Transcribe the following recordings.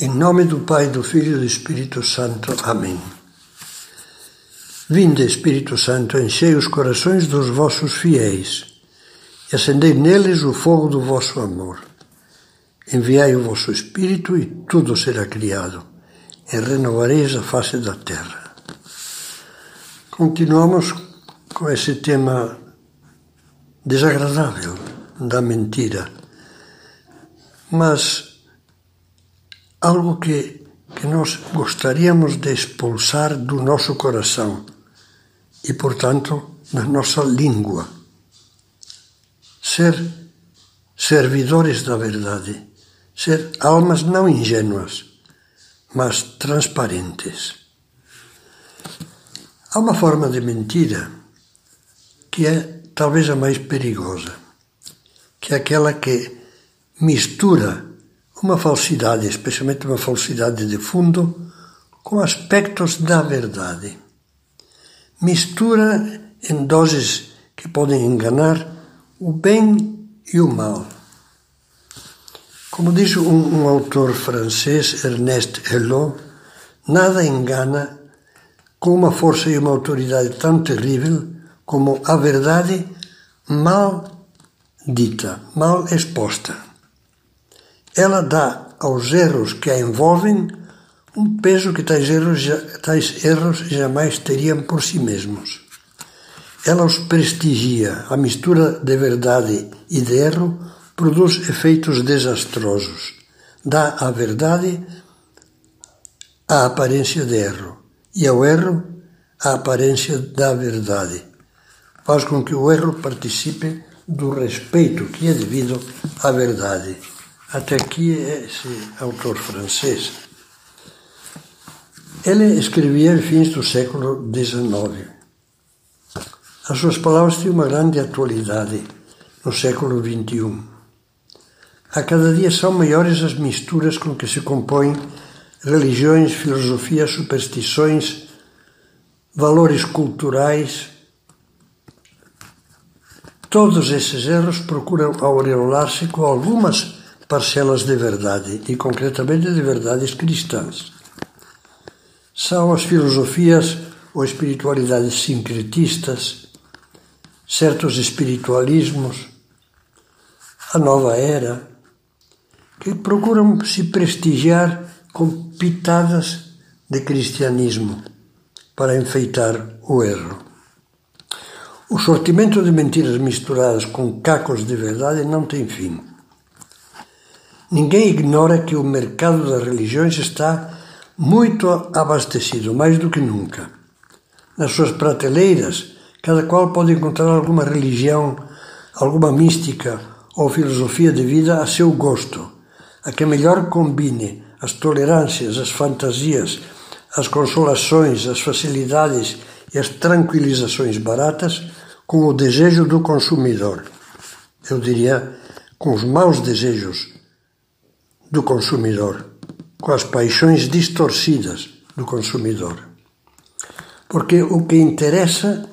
Em nome do Pai, do Filho e do Espírito Santo. Amém. Vinde, Espírito Santo, enchei os corações dos vossos fiéis e acendei neles o fogo do vosso amor. Enviai o vosso Espírito e tudo será criado, e renovareis a face da terra. Continuamos com esse tema desagradável da mentira, mas algo que, que nós gostaríamos de expulsar do nosso coração e, portanto, da nossa língua. Ser servidores da verdade, ser almas não ingênuas, mas transparentes. Há uma forma de mentira que é talvez a mais perigosa, que é aquela que mistura uma falsidade, especialmente uma falsidade de fundo, com aspectos da verdade. Mistura em doses que podem enganar o bem e o mal. Como diz um, um autor francês, Ernest Hello, nada engana com uma força e uma autoridade tão terrível como a verdade mal dita, mal exposta ela dá aos erros que a envolvem um peso que tais erros, tais erros jamais teriam por si mesmos. Ela os prestigia. A mistura de verdade e de erro produz efeitos desastrosos. Dá à verdade a aparência de erro e ao erro a aparência da verdade. Faz com que o erro participe do respeito que é devido à verdade. Até aqui é esse autor francês. Ele escrevia em fins do século XIX. As suas palavras têm uma grande atualidade no século XXI. A cada dia são maiores as misturas com que se compõem religiões, filosofias, superstições, valores culturais. Todos esses erros procuram aureolar-se com algumas parcelas de verdade, e concretamente de verdades cristãs. São as filosofias ou espiritualidades sincretistas, certos espiritualismos, a nova era, que procuram se prestigiar com pitadas de cristianismo para enfeitar o erro. O sortimento de mentiras misturadas com cacos de verdade não tem fim. Ninguém ignora que o mercado das religiões está muito abastecido, mais do que nunca. Nas suas prateleiras, cada qual pode encontrar alguma religião, alguma mística ou filosofia de vida a seu gosto, a que melhor combine as tolerâncias, as fantasias, as consolações, as facilidades e as tranquilizações baratas com o desejo do consumidor. Eu diria, com os maus desejos do consumidor, com as paixões distorcidas do consumidor. Porque o que interessa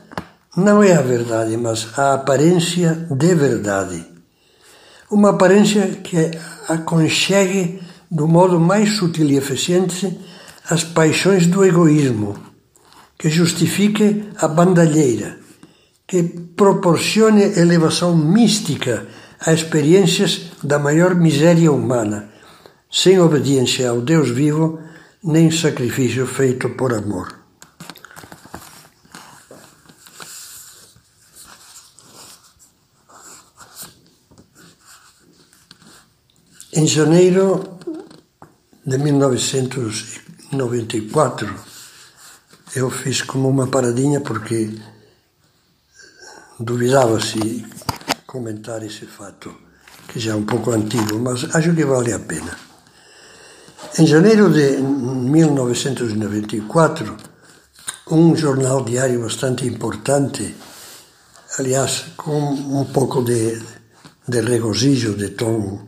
não é a verdade, mas a aparência de verdade. Uma aparência que aconchegue do modo mais sutil e eficiente as paixões do egoísmo, que justifique a bandalheira, que proporcione elevação mística a experiências da maior miséria humana sem obediência ao Deus vivo, nem sacrifício feito por amor. Em janeiro de 1994, eu fiz como uma paradinha porque duvidava se comentar esse fato, que já é um pouco antigo, mas acho que vale a pena. Em janeiro de 1994, um jornal diário bastante importante, aliás, com um pouco de, de regozijo, de tom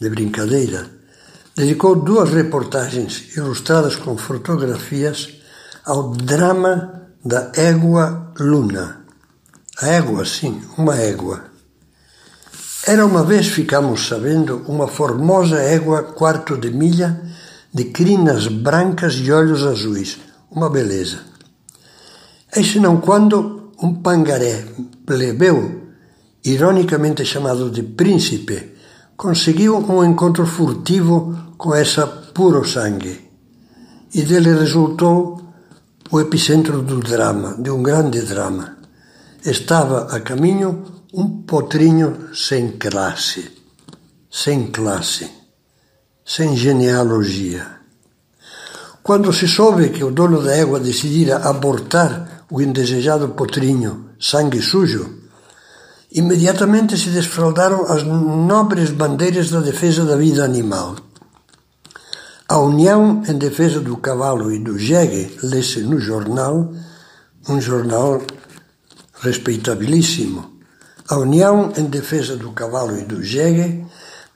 de brincadeira, dedicou duas reportagens ilustradas com fotografias ao drama da égua Luna. A égua, sim, uma égua. Era uma vez, ficamos sabendo, uma formosa égua quarto de milha de crinas brancas e olhos azuis. Uma beleza. E senão quando um pangaré plebeu, ironicamente chamado de príncipe, conseguiu um encontro furtivo com essa puro sangue. E dele resultou o epicentro do drama, de um grande drama. Estava a caminho um potrinho sem classe, sem classe, sem genealogia. Quando se soube que o dono da égua decidira abortar o indesejado potrinho sangue sujo, imediatamente se desfraldaram as nobres bandeiras da defesa da vida animal. A União em Defesa do Cavalo e do Jegue lê-se no jornal, um jornal respeitabilíssimo. A União em Defesa do Cavalo e do Jegue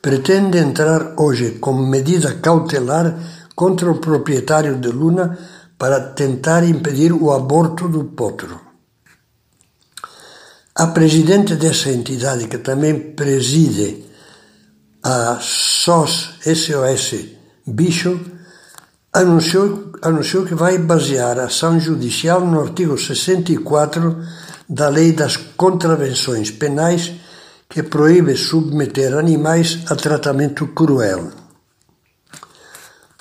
pretende entrar hoje como medida cautelar contra o proprietário de Luna para tentar impedir o aborto do potro. A presidente dessa entidade, que também preside a SOS SOS Bicho anunciou, anunciou que vai basear a ação judicial no artigo 64 da Lei das Contravenções Penais, que proíbe submeter animais a tratamento cruel.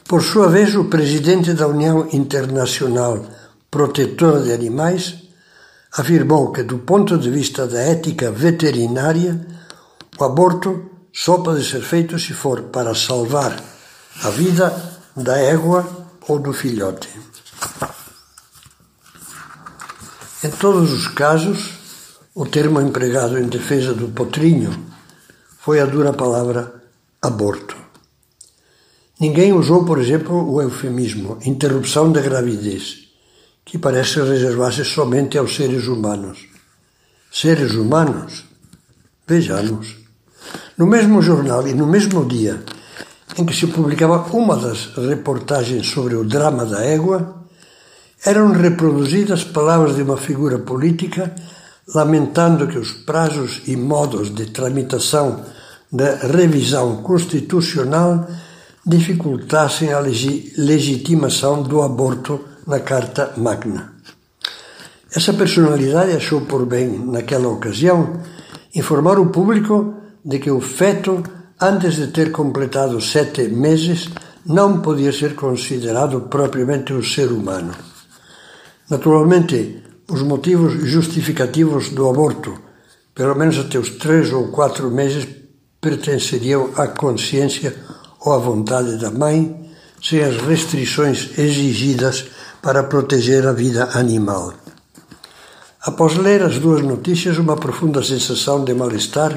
Por sua vez, o presidente da União Internacional Protetora de Animais afirmou que, do ponto de vista da ética veterinária, o aborto só pode ser feito se for para salvar a vida da égua ou do filhote. Em todos os casos, o termo empregado em defesa do potrinho foi a dura palavra aborto. Ninguém usou, por exemplo, o eufemismo interrupção da gravidez, que parece reservar-se somente aos seres humanos. Seres humanos? Vejamos. No mesmo jornal e no mesmo dia em que se publicava uma das reportagens sobre o drama da égua, eram reproduzidas palavras de uma figura política lamentando que os prazos e modos de tramitação da revisão constitucional dificultassem a legitimação do aborto na Carta Magna. Essa personalidade achou por bem, naquela ocasião, informar o público de que o feto antes de ter completado sete meses, não podia ser considerado propriamente um ser humano. Naturalmente, os motivos justificativos do aborto, pelo menos até os três ou quatro meses, pertenceriam à consciência ou à vontade da mãe, sem as restrições exigidas para proteger a vida animal. Após ler as duas notícias, uma profunda sensação de mal-estar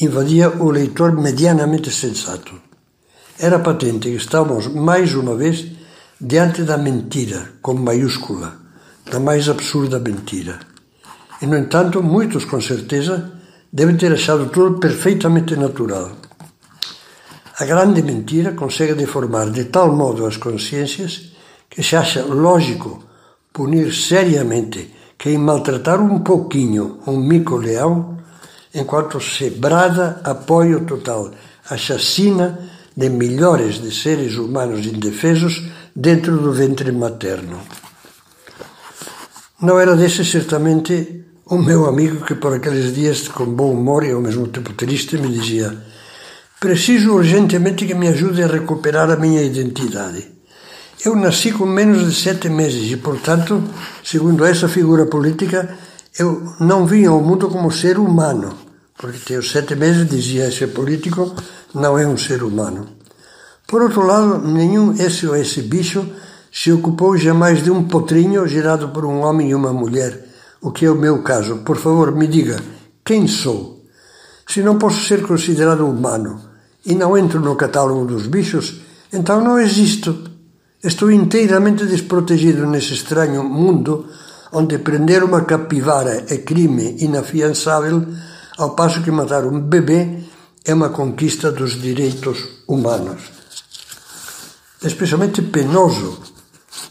invadia o leitor medianamente sensato. Era patente que estávamos mais uma vez diante da mentira, com maiúscula, da mais absurda mentira. E, no entanto, muitos, com certeza, devem ter achado tudo perfeitamente natural. A grande mentira consegue deformar de tal modo as consciências que se acha lógico punir seriamente quem maltratar um pouquinho um mico-leão enquanto se brada apoio total à chacina de milhares de seres humanos indefesos dentro do ventre materno. Não era desse certamente o meu amigo que por aqueles dias com bom humor e ao mesmo tempo triste me dizia preciso urgentemente que me ajude a recuperar a minha identidade. Eu nasci com menos de sete meses e, portanto, segundo essa figura política, eu não vim ao mundo como ser humano, porque os sete meses, dizia esse político, não é um ser humano. Por outro lado, nenhum esse ou esse bicho se ocupou jamais de um potrinho gerado por um homem e uma mulher, o que é o meu caso. Por favor, me diga, quem sou? Se não posso ser considerado humano e não entro no catálogo dos bichos, então não existo. Estou inteiramente desprotegido nesse estranho mundo onde prender uma capivara é crime inafiançável ao passo que matar um bebê é uma conquista dos direitos humanos. Especialmente penoso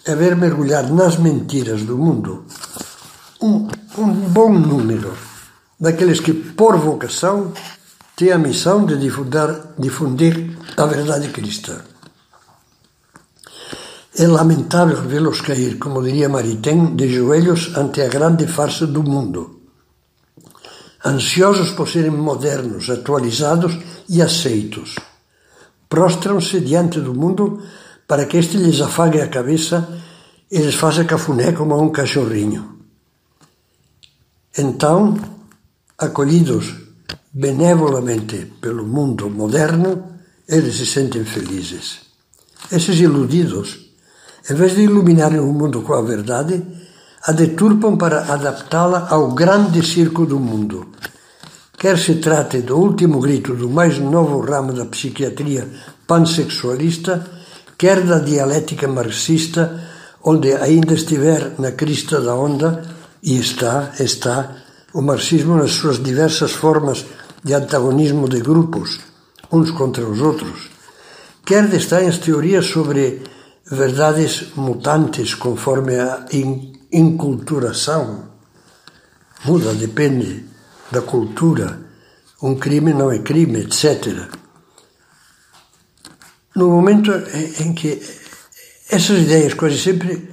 é ver mergulhar nas mentiras do mundo um, um bom número daqueles que, por vocação, têm a missão de difundir, a verdade cristã. É lamentável vê-los cair, como diria Maritain, de joelhos ante a grande farsa do mundo. Ansiosos por serem modernos, atualizados e aceitos. Prostram-se diante do mundo para que este lhes afague a cabeça e lhes faça cafuné como a um cachorrinho. Então, acolhidos benevolamente pelo mundo moderno, eles se sentem felizes. Esses iludidos em vez de iluminarem o mundo com a verdade, a deturpam para adaptá-la ao grande circo do mundo. Quer se trate do último grito do mais novo ramo da psiquiatria pansexualista, quer da dialética marxista, onde ainda estiver na crista da onda, e está, está, o marxismo nas suas diversas formas de antagonismo de grupos, uns contra os outros, quer de as teorias sobre verdades mutantes conforme a inculturação. Muda, depende da cultura. Um crime não é crime, etc. No momento em que essas ideias, quase sempre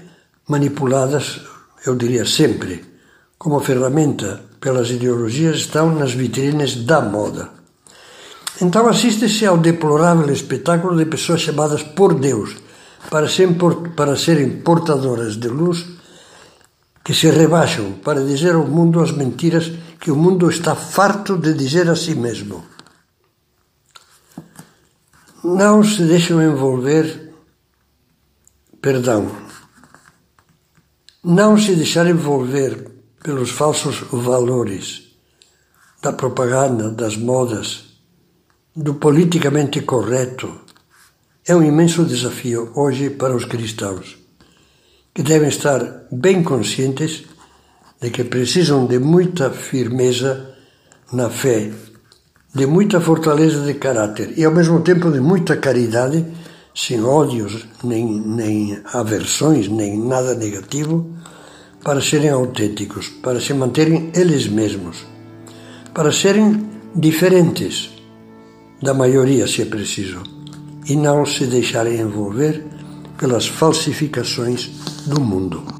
manipuladas, eu diria sempre, como ferramenta pelas ideologias, estão nas vitrines da moda. Então assiste-se ao deplorável espetáculo de pessoas chamadas por Deus para, para serem portadoras de luz que se rebaixam para dizer ao mundo as mentiras que o mundo está farto de dizer a si mesmo. Não se deixam envolver, perdão, não se deixar envolver pelos falsos valores da propaganda, das modas, do politicamente correto, é um imenso desafio hoje para os cristãos, que devem estar bem conscientes de que precisam de muita firmeza na fé, de muita fortaleza de caráter e ao mesmo tempo de muita caridade, sem ódios, nem, nem aversões, nem nada negativo, para serem autênticos, para se manterem eles mesmos, para serem diferentes da maioria, se é preciso e não se deixarem envolver pelas falsificações do mundo.